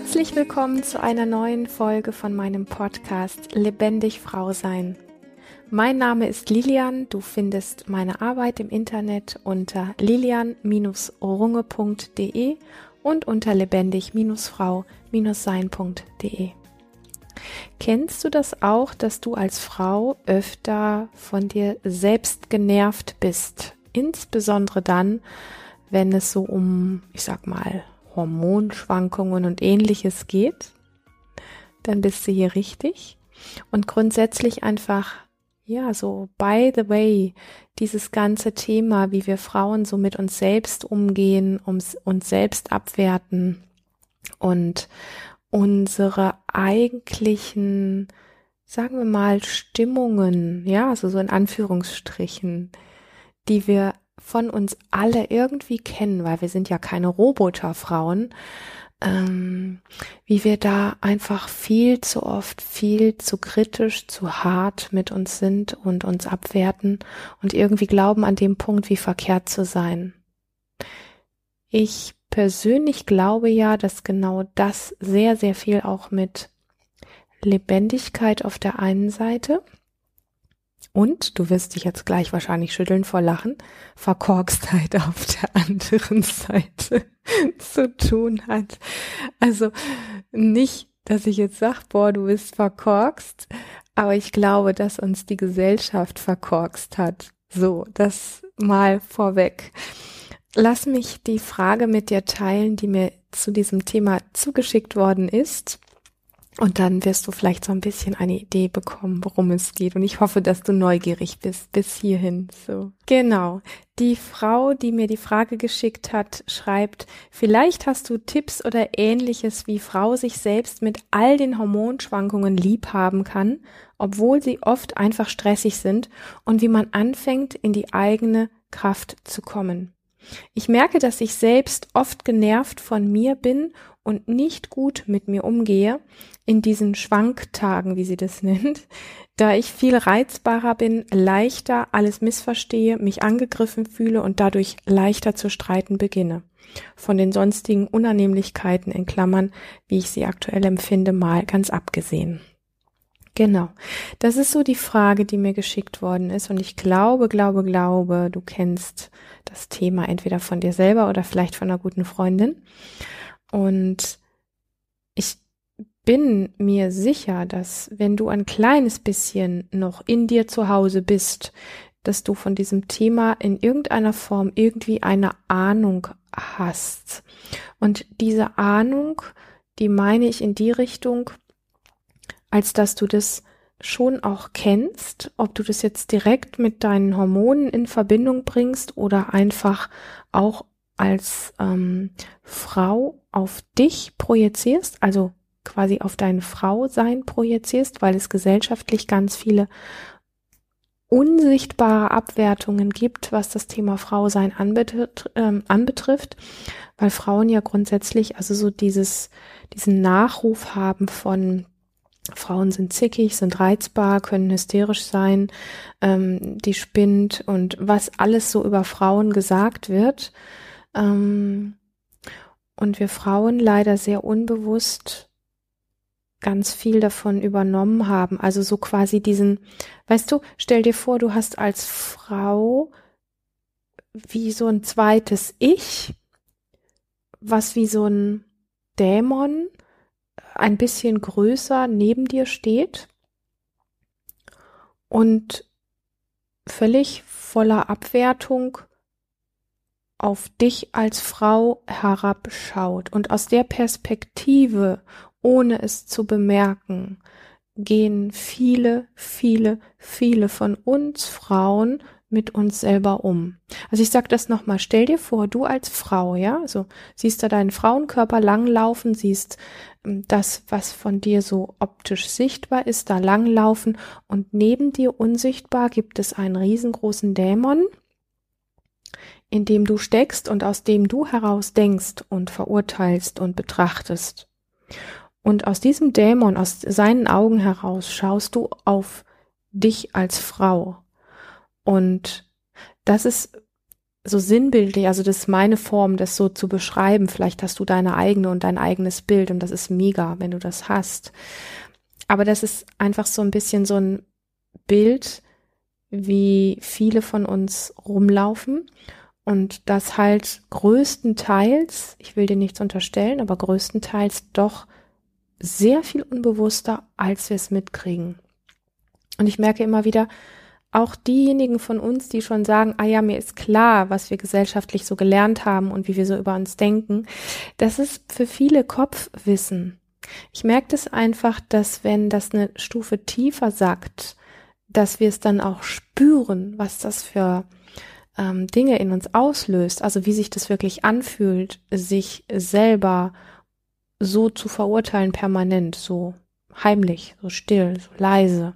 Herzlich willkommen zu einer neuen Folge von meinem Podcast Lebendig Frau Sein. Mein Name ist Lilian. Du findest meine Arbeit im Internet unter lilian-runge.de und unter lebendig-frau-sein.de. Kennst du das auch, dass du als Frau öfter von dir selbst genervt bist? Insbesondere dann, wenn es so um, ich sag mal, Hormonschwankungen und ähnliches geht, dann bist du hier richtig. Und grundsätzlich einfach, ja, so, by the way, dieses ganze Thema, wie wir Frauen so mit uns selbst umgehen, uns, uns selbst abwerten und unsere eigentlichen, sagen wir mal, Stimmungen, ja, also so in Anführungsstrichen, die wir von uns alle irgendwie kennen, weil wir sind ja keine Roboterfrauen, ähm, wie wir da einfach viel zu oft, viel zu kritisch, zu hart mit uns sind und uns abwerten und irgendwie glauben, an dem Punkt wie verkehrt zu sein. Ich persönlich glaube ja, dass genau das sehr, sehr viel auch mit Lebendigkeit auf der einen Seite und, du wirst dich jetzt gleich wahrscheinlich schütteln vor Lachen, Verkorkstheit auf der anderen Seite zu tun hat. Also nicht, dass ich jetzt sage, boah, du bist verkorkst, aber ich glaube, dass uns die Gesellschaft verkorkst hat. So, das mal vorweg. Lass mich die Frage mit dir teilen, die mir zu diesem Thema zugeschickt worden ist. Und dann wirst du vielleicht so ein bisschen eine Idee bekommen, worum es geht. Und ich hoffe, dass du neugierig bist bis hierhin. So. Genau. Die Frau, die mir die Frage geschickt hat, schreibt, vielleicht hast du Tipps oder ähnliches, wie Frau sich selbst mit all den Hormonschwankungen lieb haben kann, obwohl sie oft einfach stressig sind und wie man anfängt, in die eigene Kraft zu kommen. Ich merke, dass ich selbst oft genervt von mir bin und nicht gut mit mir umgehe, in diesen Schwanktagen, wie sie das nennt, da ich viel reizbarer bin, leichter alles missverstehe, mich angegriffen fühle und dadurch leichter zu streiten beginne. Von den sonstigen Unannehmlichkeiten in Klammern, wie ich sie aktuell empfinde, mal ganz abgesehen. Genau. Das ist so die Frage, die mir geschickt worden ist. Und ich glaube, glaube, glaube, du kennst das Thema entweder von dir selber oder vielleicht von einer guten Freundin. Und bin mir sicher, dass wenn du ein kleines bisschen noch in dir zu Hause bist, dass du von diesem Thema in irgendeiner Form irgendwie eine Ahnung hast. Und diese Ahnung, die meine ich in die Richtung, als dass du das schon auch kennst, ob du das jetzt direkt mit deinen Hormonen in Verbindung bringst oder einfach auch als ähm, Frau auf dich projizierst, also quasi auf dein Frausein projizierst, weil es gesellschaftlich ganz viele unsichtbare Abwertungen gibt, was das Thema Frausein anbetr ähm, anbetrifft, weil Frauen ja grundsätzlich also so dieses diesen Nachruf haben von Frauen sind zickig, sind reizbar, können hysterisch sein, ähm, die spinnt und was alles so über Frauen gesagt wird. Ähm, und wir Frauen leider sehr unbewusst ganz viel davon übernommen haben. Also so quasi diesen, weißt du, stell dir vor, du hast als Frau wie so ein zweites Ich, was wie so ein Dämon ein bisschen größer neben dir steht und völlig voller Abwertung auf dich als Frau herabschaut und aus der Perspektive, ohne es zu bemerken, gehen viele, viele, viele von uns Frauen mit uns selber um. Also ich sag das nochmal, stell dir vor, du als Frau, ja, also siehst da deinen Frauenkörper langlaufen, siehst ähm, das, was von dir so optisch sichtbar ist, da langlaufen und neben dir unsichtbar gibt es einen riesengroßen Dämon, in dem du steckst und aus dem du heraus denkst und verurteilst und betrachtest. Und aus diesem Dämon, aus seinen Augen heraus schaust du auf dich als Frau. Und das ist so sinnbildlich, also das ist meine Form, das so zu beschreiben. Vielleicht hast du deine eigene und dein eigenes Bild und das ist mega, wenn du das hast. Aber das ist einfach so ein bisschen so ein Bild, wie viele von uns rumlaufen und das halt größtenteils, ich will dir nichts unterstellen, aber größtenteils doch sehr viel unbewusster, als wir es mitkriegen. Und ich merke immer wieder, auch diejenigen von uns, die schon sagen, ah ja, mir ist klar, was wir gesellschaftlich so gelernt haben und wie wir so über uns denken, das ist für viele Kopfwissen. Ich merke das einfach, dass wenn das eine Stufe tiefer sagt, dass wir es dann auch spüren, was das für ähm, Dinge in uns auslöst, also wie sich das wirklich anfühlt, sich selber so zu verurteilen permanent, so heimlich, so still, so leise.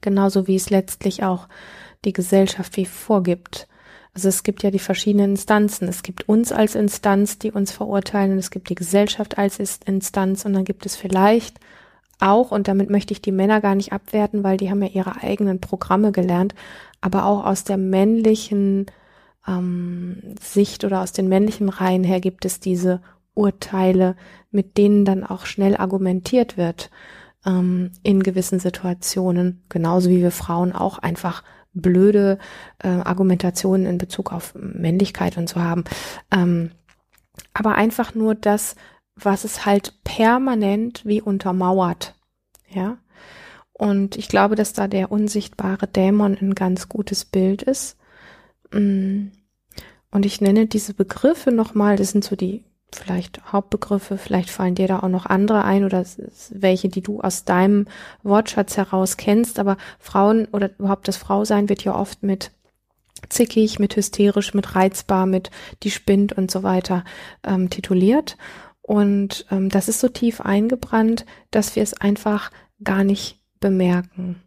Genauso wie es letztlich auch die Gesellschaft wie vorgibt. Also es gibt ja die verschiedenen Instanzen. Es gibt uns als Instanz, die uns verurteilen, es gibt die Gesellschaft als Instanz und dann gibt es vielleicht auch, und damit möchte ich die Männer gar nicht abwerten, weil die haben ja ihre eigenen Programme gelernt, aber auch aus der männlichen ähm, Sicht oder aus den männlichen Reihen her gibt es diese Urteile, mit denen dann auch schnell argumentiert wird ähm, in gewissen Situationen, genauso wie wir Frauen auch einfach blöde äh, Argumentationen in Bezug auf Männlichkeit und so haben. Ähm, aber einfach nur das, was es halt permanent wie untermauert. Ja. Und ich glaube, dass da der unsichtbare Dämon ein ganz gutes Bild ist. Mm. Und ich nenne diese Begriffe nochmal, das sind so die vielleicht Hauptbegriffe, vielleicht fallen dir da auch noch andere ein oder welche, die du aus deinem Wortschatz heraus kennst, aber Frauen oder überhaupt das Frausein wird ja oft mit zickig, mit hysterisch, mit reizbar, mit die spinnt und so weiter ähm, tituliert. Und ähm, das ist so tief eingebrannt, dass wir es einfach gar nicht bemerken.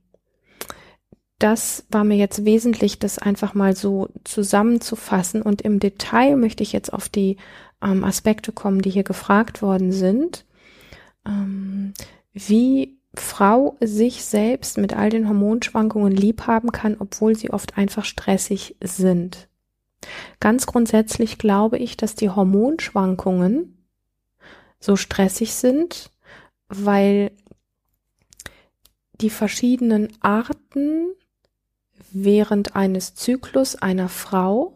Das war mir jetzt wesentlich, das einfach mal so zusammenzufassen. Und im Detail möchte ich jetzt auf die ähm, Aspekte kommen, die hier gefragt worden sind. Ähm, wie Frau sich selbst mit all den Hormonschwankungen lieb haben kann, obwohl sie oft einfach stressig sind. Ganz grundsätzlich glaube ich, dass die Hormonschwankungen so stressig sind, weil die verschiedenen Arten während eines Zyklus einer Frau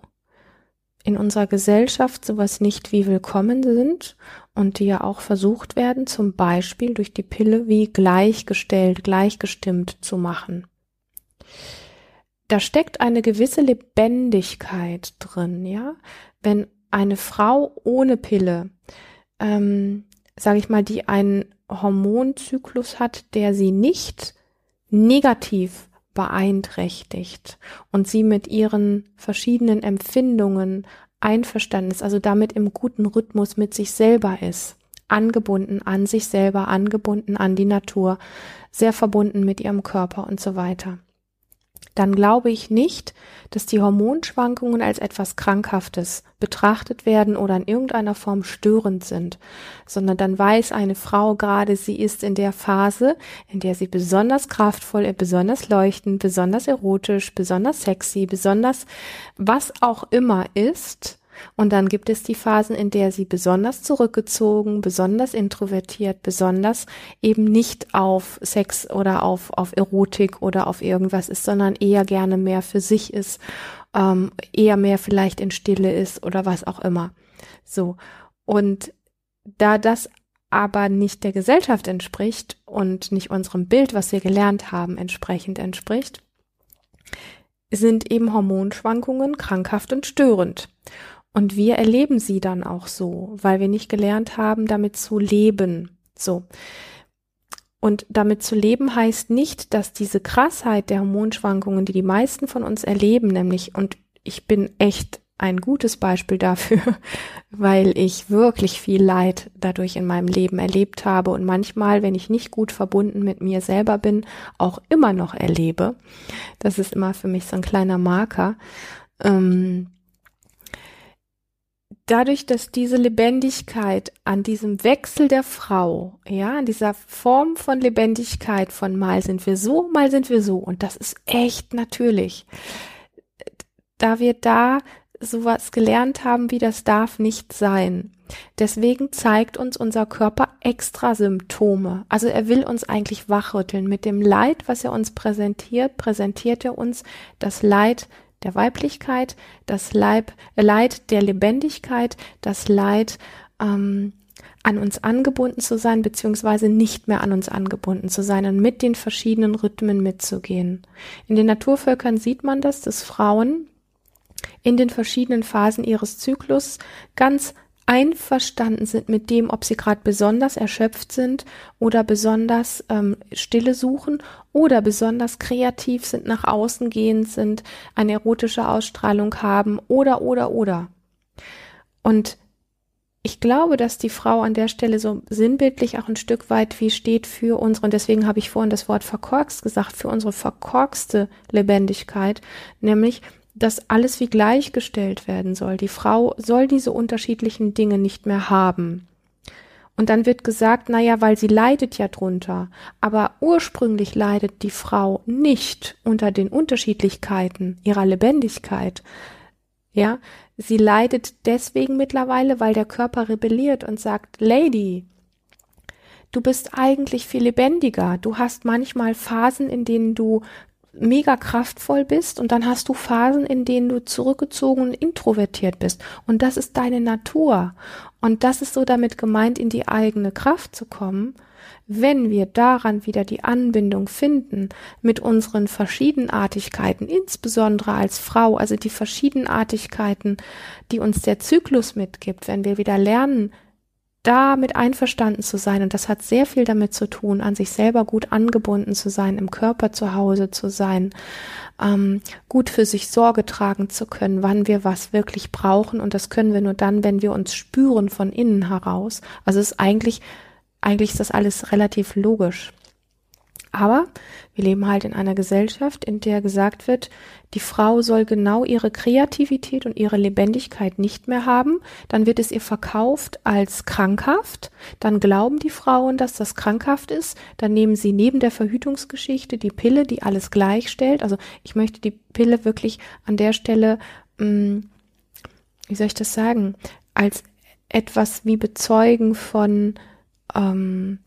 in unserer Gesellschaft sowas nicht wie willkommen sind und die ja auch versucht werden, zum Beispiel durch die Pille wie gleichgestellt, gleichgestimmt zu machen. Da steckt eine gewisse Lebendigkeit drin, ja. Wenn eine Frau ohne Pille ähm, sage ich mal, die einen Hormonzyklus hat, der sie nicht negativ beeinträchtigt und sie mit ihren verschiedenen Empfindungen einverstanden ist, also damit im guten Rhythmus mit sich selber ist, angebunden an sich selber, angebunden an die Natur, sehr verbunden mit ihrem Körper und so weiter dann glaube ich nicht, dass die Hormonschwankungen als etwas Krankhaftes betrachtet werden oder in irgendeiner Form störend sind, sondern dann weiß eine Frau gerade, sie ist in der Phase, in der sie besonders kraftvoll, besonders leuchtend, besonders erotisch, besonders sexy, besonders was auch immer ist, und dann gibt es die Phasen, in der sie besonders zurückgezogen, besonders introvertiert, besonders eben nicht auf Sex oder auf, auf Erotik oder auf irgendwas ist, sondern eher gerne mehr für sich ist, ähm, eher mehr vielleicht in Stille ist oder was auch immer. So. Und da das aber nicht der Gesellschaft entspricht und nicht unserem Bild, was wir gelernt haben, entsprechend entspricht, sind eben Hormonschwankungen krankhaft und störend. Und wir erleben sie dann auch so, weil wir nicht gelernt haben, damit zu leben. So. Und damit zu leben heißt nicht, dass diese Krassheit der Hormonschwankungen, die die meisten von uns erleben, nämlich, und ich bin echt ein gutes Beispiel dafür, weil ich wirklich viel Leid dadurch in meinem Leben erlebt habe und manchmal, wenn ich nicht gut verbunden mit mir selber bin, auch immer noch erlebe. Das ist immer für mich so ein kleiner Marker. Ähm, dadurch, dass diese Lebendigkeit an diesem Wechsel der Frau, ja, an dieser Form von Lebendigkeit von mal sind wir so, mal sind wir so, und das ist echt natürlich, da wir da sowas gelernt haben wie das darf nicht sein. Deswegen zeigt uns unser Körper extra Symptome. Also er will uns eigentlich wachrütteln. Mit dem Leid, was er uns präsentiert, präsentiert er uns das Leid der Weiblichkeit, das Leib, äh, Leid der Lebendigkeit, das Leid ähm, an uns angebunden zu sein, beziehungsweise nicht mehr an uns angebunden zu sein und mit den verschiedenen Rhythmen mitzugehen. In den Naturvölkern sieht man das, dass Frauen in den verschiedenen Phasen ihres Zyklus ganz einverstanden sind mit dem, ob sie gerade besonders erschöpft sind oder besonders ähm, Stille suchen oder besonders kreativ sind, nach außen gehend sind, eine erotische Ausstrahlung haben oder oder oder. Und ich glaube, dass die Frau an der Stelle so sinnbildlich auch ein Stück weit wie steht für unsere, und deswegen habe ich vorhin das Wort verkorkst gesagt, für unsere verkorkste Lebendigkeit, nämlich, dass alles wie gleichgestellt werden soll. Die Frau soll diese unterschiedlichen Dinge nicht mehr haben. Und dann wird gesagt, na ja, weil sie leidet ja drunter. Aber ursprünglich leidet die Frau nicht unter den Unterschiedlichkeiten ihrer Lebendigkeit. Ja, Sie leidet deswegen mittlerweile, weil der Körper rebelliert und sagt, Lady, du bist eigentlich viel lebendiger. Du hast manchmal Phasen, in denen du mega kraftvoll bist und dann hast du Phasen, in denen du zurückgezogen und introvertiert bist. Und das ist deine Natur. Und das ist so damit gemeint, in die eigene Kraft zu kommen wenn wir daran wieder die Anbindung finden mit unseren Verschiedenartigkeiten, insbesondere als Frau, also die Verschiedenartigkeiten, die uns der Zyklus mitgibt, wenn wir wieder lernen, damit einverstanden zu sein, und das hat sehr viel damit zu tun, an sich selber gut angebunden zu sein, im Körper zu Hause zu sein, ähm, gut für sich Sorge tragen zu können, wann wir was wirklich brauchen. Und das können wir nur dann, wenn wir uns spüren von innen heraus. Also es ist eigentlich eigentlich ist das alles relativ logisch. Aber wir leben halt in einer Gesellschaft, in der gesagt wird, die Frau soll genau ihre Kreativität und ihre Lebendigkeit nicht mehr haben. Dann wird es ihr verkauft als krankhaft. Dann glauben die Frauen, dass das krankhaft ist. Dann nehmen sie neben der Verhütungsgeschichte die Pille, die alles gleichstellt. Also ich möchte die Pille wirklich an der Stelle, mh, hm, wie soll ich das sagen, als etwas wie bezeugen von ähm,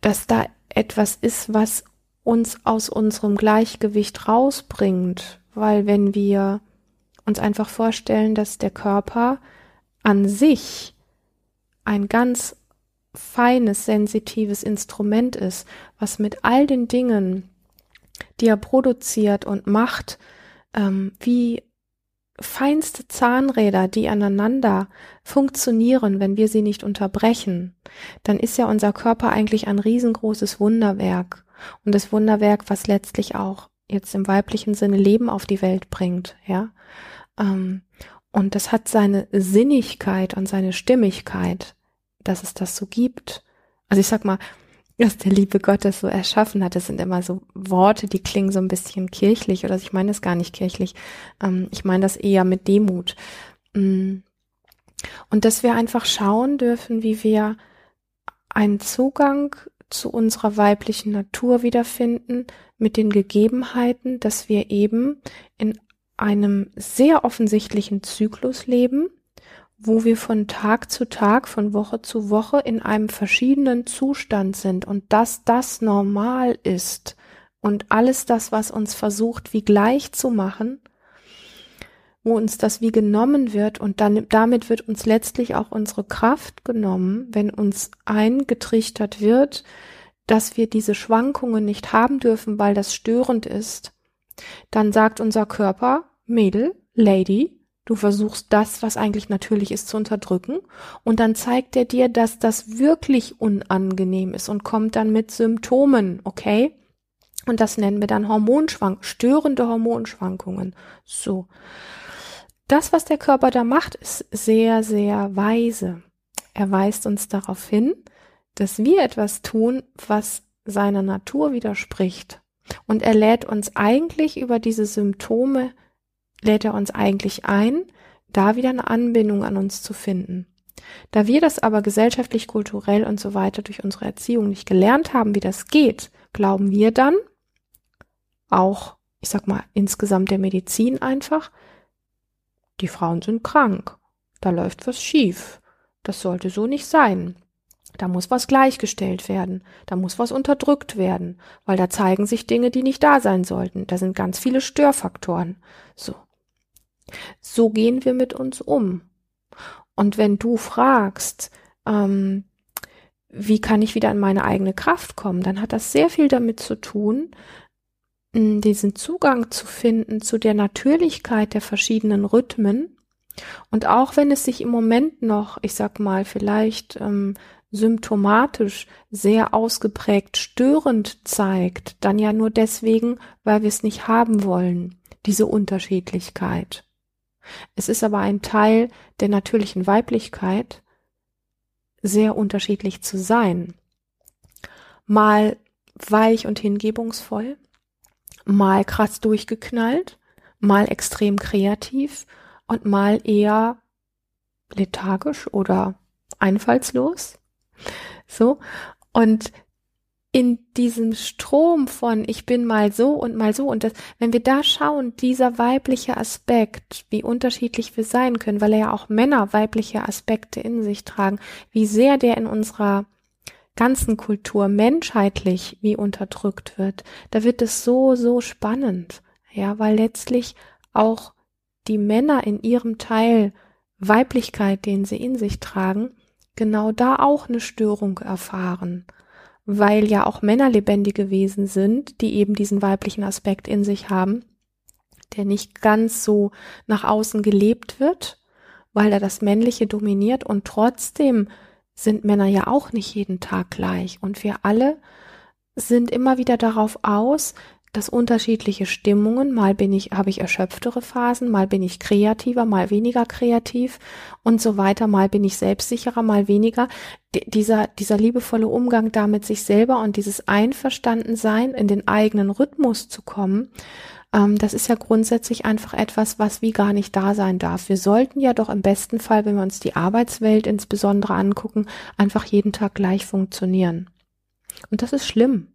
dass da etwas ist, was uns aus unserem Gleichgewicht rausbringt, weil wenn wir uns einfach vorstellen, dass der Körper an sich ein ganz feines, sensitives Instrument ist, was mit all den Dingen, die er produziert und macht, ähm, wie feinste Zahnräder, die aneinander funktionieren, wenn wir sie nicht unterbrechen, dann ist ja unser Körper eigentlich ein riesengroßes Wunderwerk. Und das Wunderwerk, was letztlich auch jetzt im weiblichen Sinne Leben auf die Welt bringt, ja. Ähm, und das hat seine Sinnigkeit und seine Stimmigkeit, dass es das so gibt. Also ich sag mal, dass der liebe Gott das so erschaffen hat. Das sind immer so Worte, die klingen so ein bisschen kirchlich oder ich meine das gar nicht kirchlich. Ähm, ich meine das eher mit Demut. Mm. Und dass wir einfach schauen dürfen, wie wir einen Zugang zu unserer weiblichen Natur wiederfinden mit den Gegebenheiten, dass wir eben in einem sehr offensichtlichen Zyklus leben, wo wir von Tag zu Tag, von Woche zu Woche in einem verschiedenen Zustand sind und dass das normal ist und alles das, was uns versucht, wie gleich zu machen, wo uns das wie genommen wird und dann damit wird uns letztlich auch unsere Kraft genommen, wenn uns eingetrichtert wird, dass wir diese Schwankungen nicht haben dürfen, weil das störend ist, dann sagt unser Körper, Mädel, Lady, Du versuchst das, was eigentlich natürlich ist, zu unterdrücken und dann zeigt er dir, dass das wirklich unangenehm ist und kommt dann mit Symptomen, okay? Und das nennen wir dann Hormonschwankungen, störende Hormonschwankungen. So. Das, was der Körper da macht, ist sehr, sehr weise. Er weist uns darauf hin, dass wir etwas tun, was seiner Natur widerspricht. Und er lädt uns eigentlich über diese Symptome lädt er uns eigentlich ein, da wieder eine Anbindung an uns zu finden. Da wir das aber gesellschaftlich, kulturell und so weiter durch unsere Erziehung nicht gelernt haben, wie das geht, glauben wir dann, auch, ich sag mal, insgesamt der Medizin einfach, die Frauen sind krank, da läuft was schief, das sollte so nicht sein. Da muss was gleichgestellt werden, da muss was unterdrückt werden, weil da zeigen sich Dinge, die nicht da sein sollten. Da sind ganz viele Störfaktoren. So. So gehen wir mit uns um. Und wenn du fragst, ähm, wie kann ich wieder in meine eigene Kraft kommen, dann hat das sehr viel damit zu tun, diesen Zugang zu finden zu der Natürlichkeit der verschiedenen Rhythmen. Und auch wenn es sich im Moment noch, ich sag mal, vielleicht ähm, symptomatisch sehr ausgeprägt störend zeigt, dann ja nur deswegen, weil wir es nicht haben wollen, diese Unterschiedlichkeit. Es ist aber ein Teil der natürlichen Weiblichkeit, sehr unterschiedlich zu sein. Mal weich und hingebungsvoll, mal krass durchgeknallt, mal extrem kreativ und mal eher lethargisch oder einfallslos. So. Und in diesem Strom von ich bin mal so und mal so und das, wenn wir da schauen, dieser weibliche Aspekt, wie unterschiedlich wir sein können, weil ja auch Männer weibliche Aspekte in sich tragen, wie sehr der in unserer ganzen Kultur menschheitlich wie unterdrückt wird, da wird es so, so spannend. Ja, weil letztlich auch die Männer in ihrem Teil Weiblichkeit, den sie in sich tragen, genau da auch eine Störung erfahren. Weil ja auch Männer lebendige Wesen sind, die eben diesen weiblichen Aspekt in sich haben, der nicht ganz so nach außen gelebt wird, weil er das Männliche dominiert und trotzdem sind Männer ja auch nicht jeden Tag gleich. Und wir alle sind immer wieder darauf aus, dass unterschiedliche Stimmungen, mal bin ich, habe ich erschöpftere Phasen, mal bin ich kreativer, mal weniger kreativ und so weiter, mal bin ich selbstsicherer, mal weniger. D dieser, dieser liebevolle Umgang damit sich selber und dieses Einverstandensein in den eigenen Rhythmus zu kommen, ähm, das ist ja grundsätzlich einfach etwas, was wie gar nicht da sein darf. Wir sollten ja doch im besten Fall, wenn wir uns die Arbeitswelt insbesondere angucken, einfach jeden Tag gleich funktionieren. Und das ist schlimm.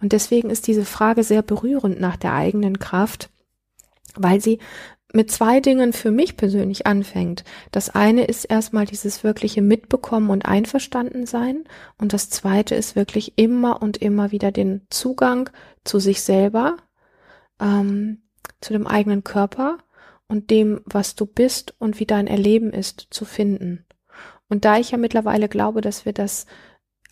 Und deswegen ist diese Frage sehr berührend nach der eigenen Kraft, weil sie mit zwei Dingen für mich persönlich anfängt. Das eine ist erstmal dieses wirkliche Mitbekommen und Einverstanden sein. Und das zweite ist wirklich immer und immer wieder den Zugang zu sich selber, ähm, zu dem eigenen Körper und dem, was du bist und wie dein Erleben ist, zu finden. Und da ich ja mittlerweile glaube, dass wir das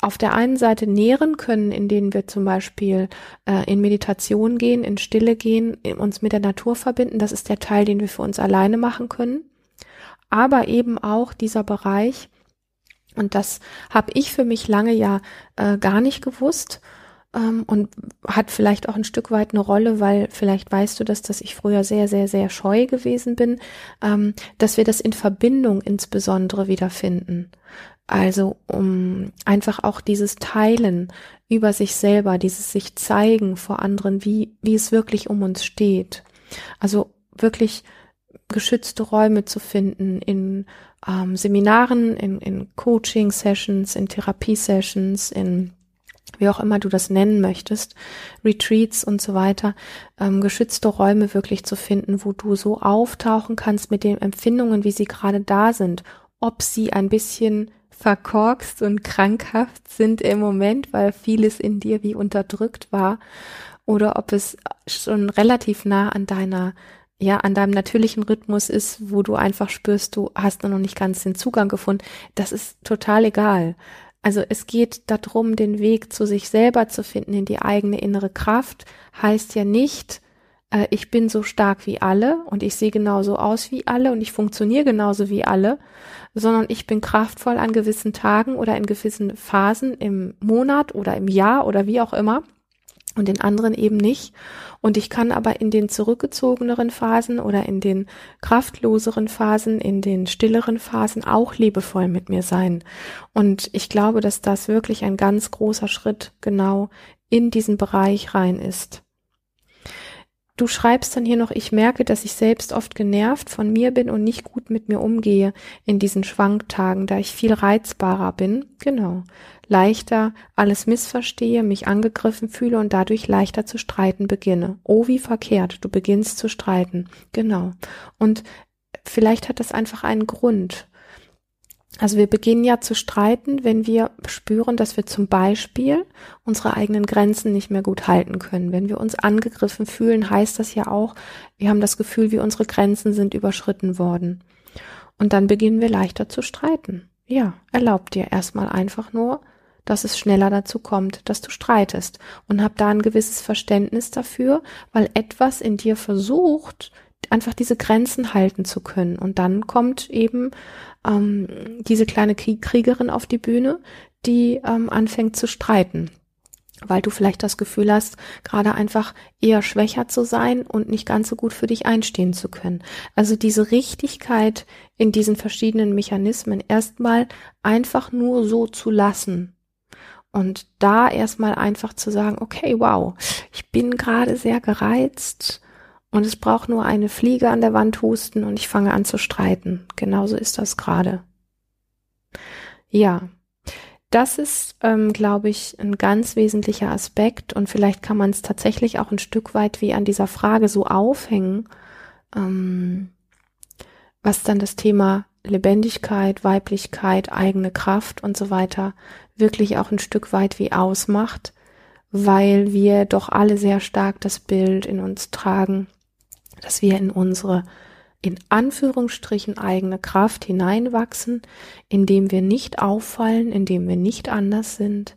auf der einen Seite nähren können, indem wir zum Beispiel äh, in Meditation gehen, in Stille gehen, uns mit der Natur verbinden, das ist der Teil, den wir für uns alleine machen können. Aber eben auch dieser Bereich, und das habe ich für mich lange ja äh, gar nicht gewusst, ähm, und hat vielleicht auch ein Stück weit eine Rolle, weil vielleicht weißt du das, dass ich früher sehr, sehr, sehr scheu gewesen bin, ähm, dass wir das in Verbindung insbesondere wiederfinden. Also um einfach auch dieses Teilen über sich selber, dieses sich zeigen vor anderen, wie, wie es wirklich um uns steht. Also wirklich geschützte Räume zu finden in ähm, Seminaren, in, in Coaching-Sessions, in Therapie-Sessions, in wie auch immer du das nennen möchtest, Retreats und so weiter, ähm, geschützte Räume wirklich zu finden, wo du so auftauchen kannst mit den Empfindungen, wie sie gerade da sind, ob sie ein bisschen verkorkst und krankhaft sind im Moment, weil vieles in dir wie unterdrückt war, oder ob es schon relativ nah an deiner ja, an deinem natürlichen Rhythmus ist, wo du einfach spürst, du hast noch nicht ganz den Zugang gefunden, das ist total egal. Also es geht darum, den Weg zu sich selber zu finden, in die eigene innere Kraft, heißt ja nicht, äh, ich bin so stark wie alle und ich sehe genauso aus wie alle und ich funktioniere genauso wie alle, sondern ich bin kraftvoll an gewissen Tagen oder in gewissen Phasen im Monat oder im Jahr oder wie auch immer und in anderen eben nicht. Und ich kann aber in den zurückgezogeneren Phasen oder in den kraftloseren Phasen, in den stilleren Phasen auch liebevoll mit mir sein. Und ich glaube, dass das wirklich ein ganz großer Schritt genau in diesen Bereich rein ist. Du schreibst dann hier noch, ich merke, dass ich selbst oft genervt von mir bin und nicht gut mit mir umgehe in diesen Schwanktagen, da ich viel reizbarer bin. Genau. Leichter alles missverstehe, mich angegriffen fühle und dadurch leichter zu streiten beginne. Oh, wie verkehrt. Du beginnst zu streiten. Genau. Und vielleicht hat das einfach einen Grund. Also wir beginnen ja zu streiten, wenn wir spüren, dass wir zum Beispiel unsere eigenen Grenzen nicht mehr gut halten können. Wenn wir uns angegriffen fühlen, heißt das ja auch, wir haben das Gefühl, wie unsere Grenzen sind überschritten worden. Und dann beginnen wir leichter zu streiten. Ja, erlaub dir erstmal einfach nur, dass es schneller dazu kommt, dass du streitest und hab da ein gewisses Verständnis dafür, weil etwas in dir versucht, einfach diese Grenzen halten zu können. Und dann kommt eben ähm, diese kleine Kriegerin auf die Bühne, die ähm, anfängt zu streiten weil du vielleicht das Gefühl hast, gerade einfach eher schwächer zu sein und nicht ganz so gut für dich einstehen zu können. Also diese Richtigkeit in diesen verschiedenen Mechanismen erstmal einfach nur so zu lassen. Und da erstmal einfach zu sagen, okay, wow, ich bin gerade sehr gereizt und es braucht nur eine Fliege an der Wand husten und ich fange an zu streiten. Genauso ist das gerade. Ja, das ist, ähm, glaube ich, ein ganz wesentlicher Aspekt und vielleicht kann man es tatsächlich auch ein Stück weit wie an dieser Frage so aufhängen, ähm, was dann das Thema Lebendigkeit, Weiblichkeit, eigene Kraft und so weiter wirklich auch ein Stück weit wie ausmacht, weil wir doch alle sehr stark das Bild in uns tragen, dass wir in unsere in Anführungsstrichen eigene Kraft hineinwachsen, indem wir nicht auffallen, indem wir nicht anders sind,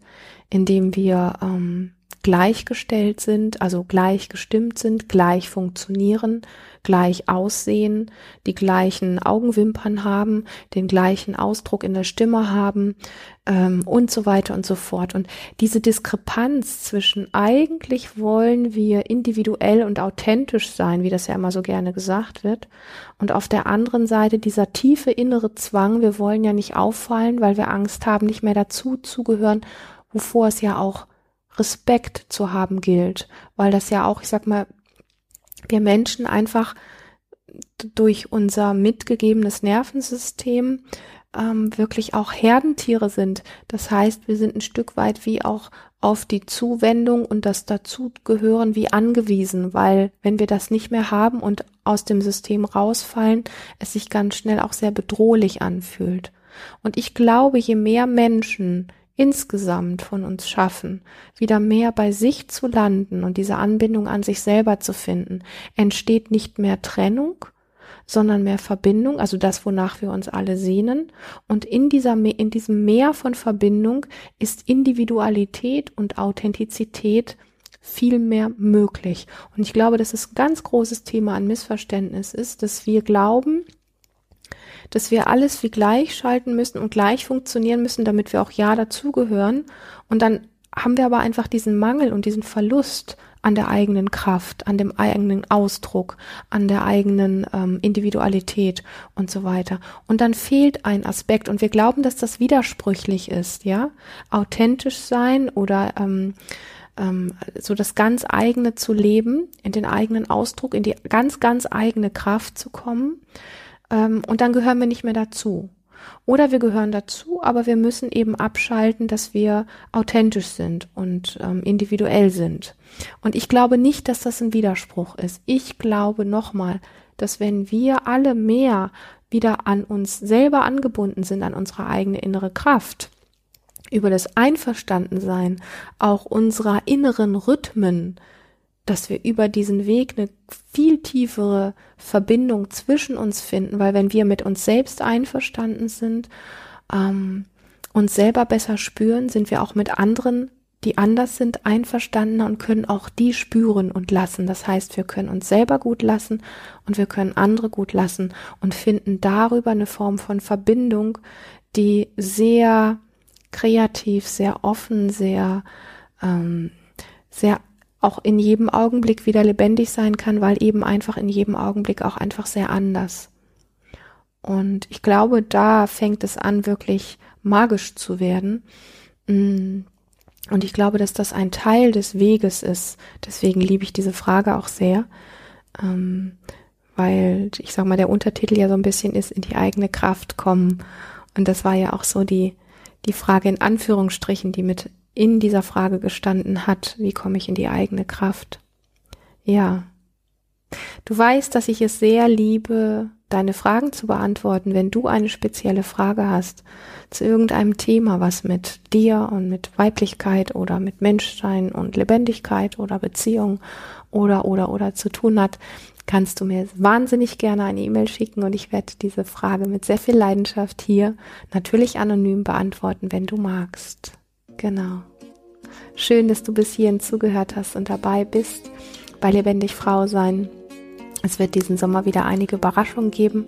indem wir ähm, gleichgestellt sind, also gleichgestimmt sind, gleich funktionieren, gleich aussehen, die gleichen Augenwimpern haben, den gleichen Ausdruck in der Stimme haben ähm, und so weiter und so fort. Und diese Diskrepanz zwischen eigentlich wollen wir individuell und authentisch sein, wie das ja immer so gerne gesagt wird, und auf der anderen Seite dieser tiefe innere Zwang, wir wollen ja nicht auffallen, weil wir Angst haben, nicht mehr dazu zugehören, wovor es ja auch Respekt zu haben gilt, weil das ja auch, ich sag mal, wir Menschen einfach durch unser mitgegebenes Nervensystem ähm, wirklich auch Herdentiere sind. Das heißt, wir sind ein Stück weit wie auch auf die Zuwendung und das Dazugehören wie angewiesen, weil wenn wir das nicht mehr haben und aus dem System rausfallen, es sich ganz schnell auch sehr bedrohlich anfühlt. Und ich glaube, je mehr Menschen insgesamt von uns schaffen, wieder mehr bei sich zu landen und diese Anbindung an sich selber zu finden, entsteht nicht mehr Trennung, sondern mehr Verbindung, also das, wonach wir uns alle sehnen. Und in dieser, in diesem Meer von Verbindung ist Individualität und Authentizität viel mehr möglich. Und ich glaube, dass es ein ganz großes Thema an Missverständnis ist, dass wir glauben, dass wir alles wie gleich schalten müssen und gleich funktionieren müssen, damit wir auch ja dazugehören. Und dann haben wir aber einfach diesen Mangel und diesen Verlust an der eigenen Kraft, an dem eigenen Ausdruck, an der eigenen ähm, Individualität und so weiter. Und dann fehlt ein Aspekt und wir glauben, dass das widersprüchlich ist, ja, authentisch sein oder ähm, ähm, so das ganz eigene zu leben, in den eigenen Ausdruck, in die ganz, ganz eigene Kraft zu kommen ähm, und dann gehören wir nicht mehr dazu. Oder wir gehören dazu, aber wir müssen eben abschalten, dass wir authentisch sind und ähm, individuell sind. Und ich glaube nicht, dass das ein Widerspruch ist. Ich glaube nochmal, dass wenn wir alle mehr wieder an uns selber angebunden sind, an unsere eigene innere Kraft, über das Einverstandensein auch unserer inneren Rhythmen, dass wir über diesen Weg eine viel tiefere Verbindung zwischen uns finden, weil wenn wir mit uns selbst einverstanden sind, ähm, uns selber besser spüren, sind wir auch mit anderen, die anders sind, einverstandener und können auch die spüren und lassen. Das heißt, wir können uns selber gut lassen und wir können andere gut lassen und finden darüber eine Form von Verbindung, die sehr kreativ, sehr offen, sehr ähm, sehr auch in jedem Augenblick wieder lebendig sein kann, weil eben einfach in jedem Augenblick auch einfach sehr anders. Und ich glaube, da fängt es an, wirklich magisch zu werden. Mm. Und ich glaube, dass das ein Teil des Weges ist. Deswegen liebe ich diese Frage auch sehr. Ähm, weil ich sag mal, der Untertitel ja so ein bisschen ist, in die eigene Kraft kommen. Und das war ja auch so die, die Frage in Anführungsstrichen, die mit in dieser Frage gestanden hat, wie komme ich in die eigene Kraft? Ja. Du weißt, dass ich es sehr liebe, deine Fragen zu beantworten, wenn du eine spezielle Frage hast zu irgendeinem Thema, was mit dir und mit Weiblichkeit oder mit Menschsein und Lebendigkeit oder Beziehung oder oder oder zu tun hat, kannst du mir wahnsinnig gerne eine E-Mail schicken und ich werde diese Frage mit sehr viel Leidenschaft hier natürlich anonym beantworten, wenn du magst. Genau. Schön, dass du bis hierhin zugehört hast und dabei bist bei Lebendig Frau sein. Es wird diesen Sommer wieder einige Überraschungen geben,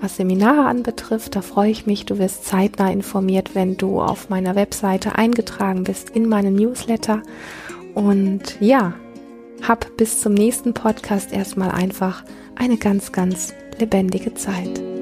was Seminare anbetrifft. Da freue ich mich. Du wirst zeitnah informiert, wenn du auf meiner Webseite eingetragen bist in meinen Newsletter. Und ja, hab bis zum nächsten Podcast erstmal einfach eine ganz, ganz lebendige Zeit.